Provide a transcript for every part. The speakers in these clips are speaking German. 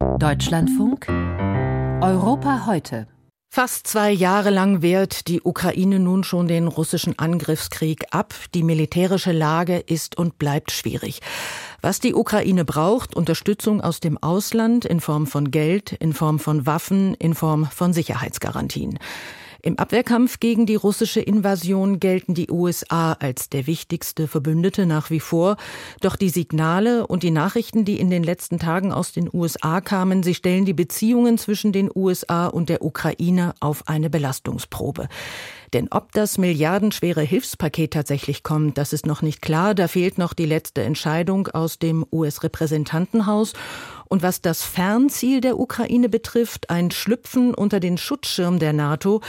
Deutschlandfunk Europa heute. Fast zwei Jahre lang wehrt die Ukraine nun schon den russischen Angriffskrieg ab. Die militärische Lage ist und bleibt schwierig. Was die Ukraine braucht, Unterstützung aus dem Ausland in Form von Geld, in Form von Waffen, in Form von Sicherheitsgarantien. Im Abwehrkampf gegen die russische Invasion gelten die USA als der wichtigste Verbündete nach wie vor. Doch die Signale und die Nachrichten, die in den letzten Tagen aus den USA kamen, sie stellen die Beziehungen zwischen den USA und der Ukraine auf eine Belastungsprobe. Denn ob das milliardenschwere Hilfspaket tatsächlich kommt, das ist noch nicht klar. Da fehlt noch die letzte Entscheidung aus dem US-Repräsentantenhaus. Und was das Fernziel der Ukraine betrifft, ein Schlüpfen unter den Schutzschirm der NATO,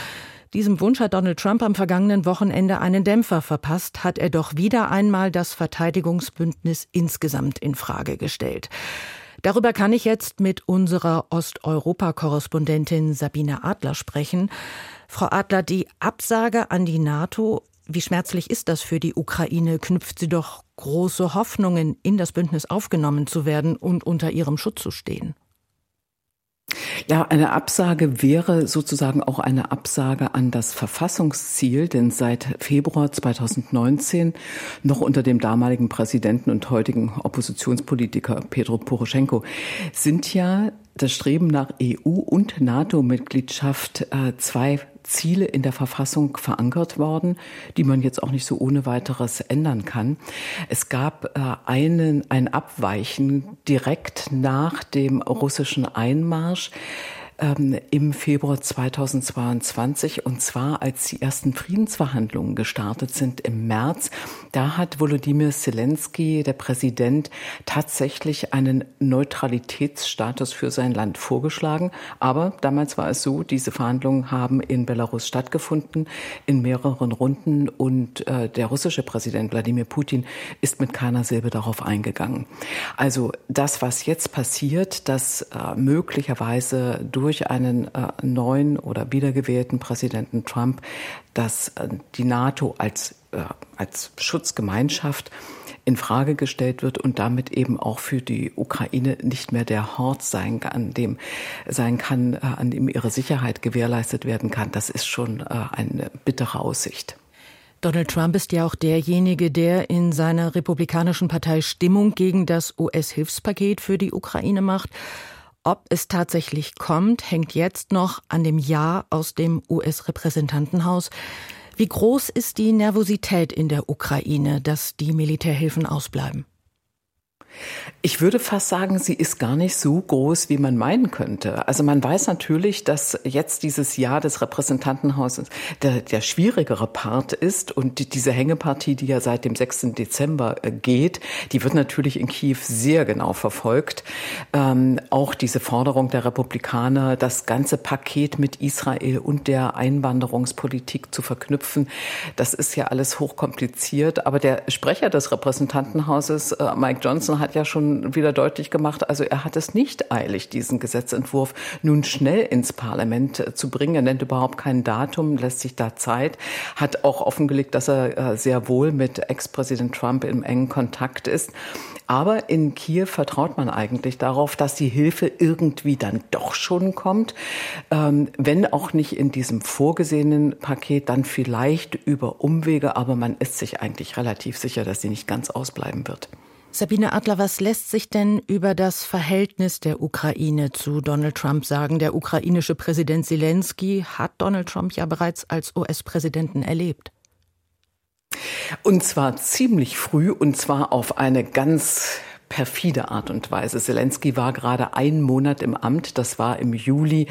diesem Wunsch hat Donald Trump am vergangenen Wochenende einen Dämpfer verpasst, hat er doch wieder einmal das Verteidigungsbündnis insgesamt in Frage gestellt. Darüber kann ich jetzt mit unserer Osteuropa-Korrespondentin Sabine Adler sprechen. Frau Adler, die Absage an die NATO, wie schmerzlich ist das für die Ukraine? Knüpft sie doch große Hoffnungen, in das Bündnis aufgenommen zu werden und unter ihrem Schutz zu stehen? Ja, eine Absage wäre sozusagen auch eine Absage an das Verfassungsziel, denn seit Februar 2019 noch unter dem damaligen Präsidenten und heutigen Oppositionspolitiker Petro Poroschenko sind ja das Streben nach EU- und NATO-Mitgliedschaft äh, zwei Ziele in der Verfassung verankert worden, die man jetzt auch nicht so ohne weiteres ändern kann. Es gab äh, einen, ein Abweichen direkt nach dem russischen Einmarsch ähm, im Februar 2022 und zwar als die ersten Friedensverhandlungen gestartet sind im März. Da hat Volodymyr Zelensky, der Präsident, tatsächlich einen Neutralitätsstatus für sein Land vorgeschlagen. Aber damals war es so, diese Verhandlungen haben in Belarus stattgefunden, in mehreren Runden und äh, der russische Präsident Wladimir Putin ist mit keiner Silbe darauf eingegangen. Also das, was jetzt passiert, dass äh, möglicherweise durch durch einen äh, neuen oder wiedergewählten Präsidenten Trump, dass äh, die NATO als, äh, als Schutzgemeinschaft in Frage gestellt wird und damit eben auch für die Ukraine nicht mehr der Hort sein kann, an dem sein kann, an dem ihre Sicherheit gewährleistet werden kann. Das ist schon eine bittere Aussicht. Donald Trump ist ja auch derjenige, der in seiner republikanischen Partei Stimmung gegen das US-Hilfspaket für die Ukraine macht. Ob es tatsächlich kommt, hängt jetzt noch an dem Ja aus dem US-Repräsentantenhaus. Wie groß ist die Nervosität in der Ukraine, dass die Militärhilfen ausbleiben? Ich würde fast sagen, sie ist gar nicht so groß, wie man meinen könnte. Also man weiß natürlich, dass jetzt dieses Jahr des Repräsentantenhauses der, der schwierigere Part ist und die, diese Hängepartie, die ja seit dem 6. Dezember äh, geht, die wird natürlich in Kiew sehr genau verfolgt. Ähm, auch diese Forderung der Republikaner, das ganze Paket mit Israel und der Einwanderungspolitik zu verknüpfen, das ist ja alles hochkompliziert. Aber der Sprecher des Repräsentantenhauses, äh, Mike Johnson, hat ja schon wieder deutlich gemacht, also er hat es nicht eilig, diesen Gesetzentwurf nun schnell ins Parlament äh, zu bringen. Er nennt überhaupt kein Datum, lässt sich da Zeit, hat auch offengelegt, dass er äh, sehr wohl mit Ex-Präsident Trump im engen Kontakt ist. Aber in Kiew vertraut man eigentlich darauf, dass die Hilfe irgendwie dann doch schon kommt, ähm, wenn auch nicht in diesem vorgesehenen Paket, dann vielleicht über Umwege, aber man ist sich eigentlich relativ sicher, dass sie nicht ganz ausbleiben wird. Sabine Adler, was lässt sich denn über das Verhältnis der Ukraine zu Donald Trump sagen? Der ukrainische Präsident Zelensky hat Donald Trump ja bereits als US-Präsidenten erlebt. Und zwar ziemlich früh und zwar auf eine ganz perfide Art und Weise. Zelensky war gerade einen Monat im Amt. Das war im Juli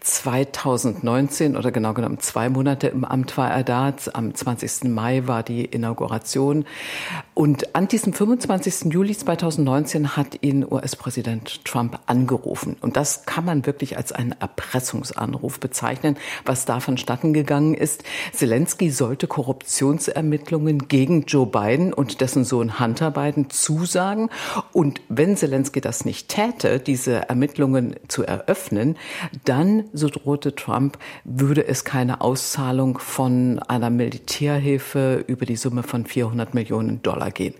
2019 oder genau genommen zwei Monate im Amt war er da. Am 20. Mai war die Inauguration. Und an diesem 25. Juli 2019 hat ihn US-Präsident Trump angerufen. Und das kann man wirklich als einen Erpressungsanruf bezeichnen, was da vonstatten gegangen ist. Zelensky sollte Korruptionsermittlungen gegen Joe Biden und dessen Sohn Hunter Biden zusagen. Und wenn Zelensky das nicht täte, diese Ermittlungen zu eröffnen, dann, so drohte Trump, würde es keine Auszahlung von einer Militärhilfe über die Summe von 400 Millionen Dollar gehen.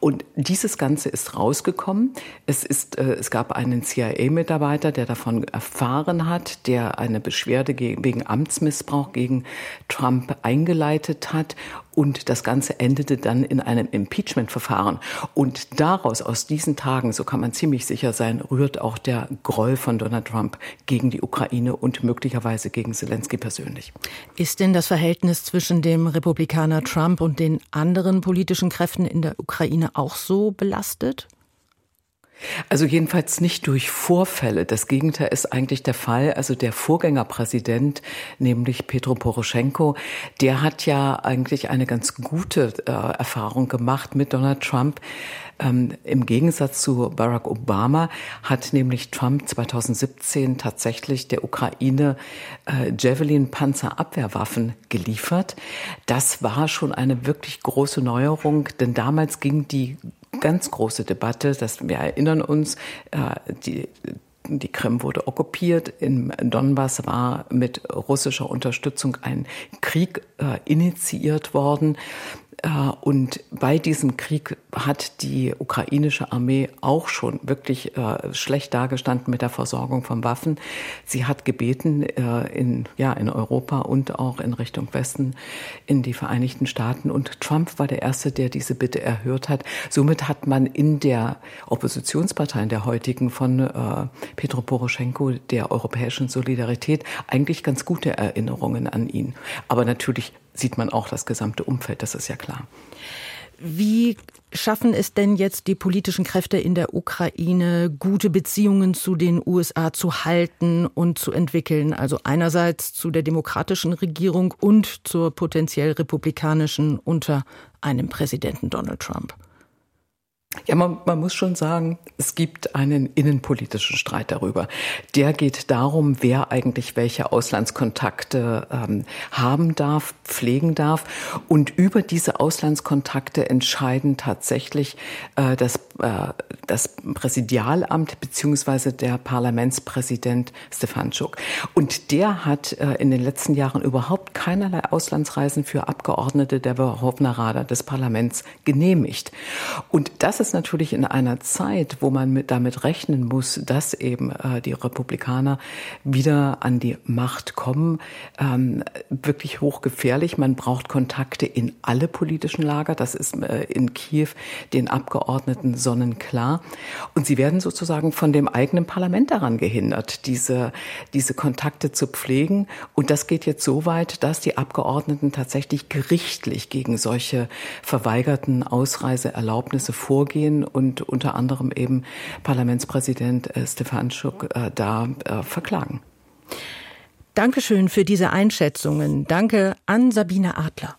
Und dieses Ganze ist rausgekommen. Es ist, äh, es gab einen CIA-Mitarbeiter, der davon erfahren hat, der eine Beschwerde wegen Amtsmissbrauch gegen Trump eingeleitet hat und das Ganze endete dann in einem Impeachment-Verfahren. Und daraus, aus diesen Tagen, so kann man ziemlich sicher sein, rührt auch der Groll von Donald Trump gegen die Ukraine und möglicherweise gegen Zelensky persönlich. Ist denn das Verhältnis zwischen dem Republikaner Trump und den anderen politischen Kräften in der Ukraine auch so belastet? Also jedenfalls nicht durch Vorfälle. Das Gegenteil ist eigentlich der Fall. Also der Vorgängerpräsident, nämlich Petro Poroschenko, der hat ja eigentlich eine ganz gute äh, Erfahrung gemacht mit Donald Trump. Ähm, Im Gegensatz zu Barack Obama hat nämlich Trump 2017 tatsächlich der Ukraine äh, Javelin-Panzerabwehrwaffen geliefert. Das war schon eine wirklich große Neuerung, denn damals ging die ganz große Debatte, dass wir erinnern uns, äh, die die Krim wurde okkupiert. In Donbass war mit russischer Unterstützung ein Krieg äh, initiiert worden. Äh, und bei diesem Krieg hat die ukrainische Armee auch schon wirklich äh, schlecht dargestanden mit der Versorgung von Waffen. Sie hat gebeten, äh, in, ja, in Europa und auch in Richtung Westen in die Vereinigten Staaten. Und Trump war der Erste, der diese Bitte erhört hat. Somit hat man in der Oppositionspartei, in der heutigen von Petro Poroschenko, der europäischen Solidarität, eigentlich ganz gute Erinnerungen an ihn. Aber natürlich sieht man auch das gesamte Umfeld, das ist ja klar. Wie schaffen es denn jetzt die politischen Kräfte in der Ukraine, gute Beziehungen zu den USA zu halten und zu entwickeln? Also einerseits zu der demokratischen Regierung und zur potenziell republikanischen unter einem Präsidenten Donald Trump. Ja, man, man muss schon sagen, es gibt einen innenpolitischen Streit darüber. Der geht darum, wer eigentlich welche Auslandskontakte ähm, haben darf, pflegen darf. Und über diese Auslandskontakte entscheiden tatsächlich äh, das, äh, das Präsidialamt beziehungsweise der Parlamentspräsident Stefanschuk. Und der hat äh, in den letzten Jahren überhaupt keinerlei Auslandsreisen für Abgeordnete der Verhovna Rada des Parlaments genehmigt. Und das ist natürlich in einer Zeit, wo man mit, damit rechnen muss, dass eben äh, die Republikaner wieder an die Macht kommen, ähm, wirklich hochgefährlich. Man braucht Kontakte in alle politischen Lager. Das ist äh, in Kiew den Abgeordneten sonnenklar. Und sie werden sozusagen von dem eigenen Parlament daran gehindert, diese, diese Kontakte zu pflegen. Und das geht jetzt so weit, dass die Abgeordneten tatsächlich gerichtlich gegen solche verweigerten Ausreiseerlaubnisse vorgehen Gremien und unter anderem eben Parlamentspräsident äh, Stefanschuk äh, da äh, verklagen. Dankeschön für diese Einschätzungen. Danke an Sabine Adler.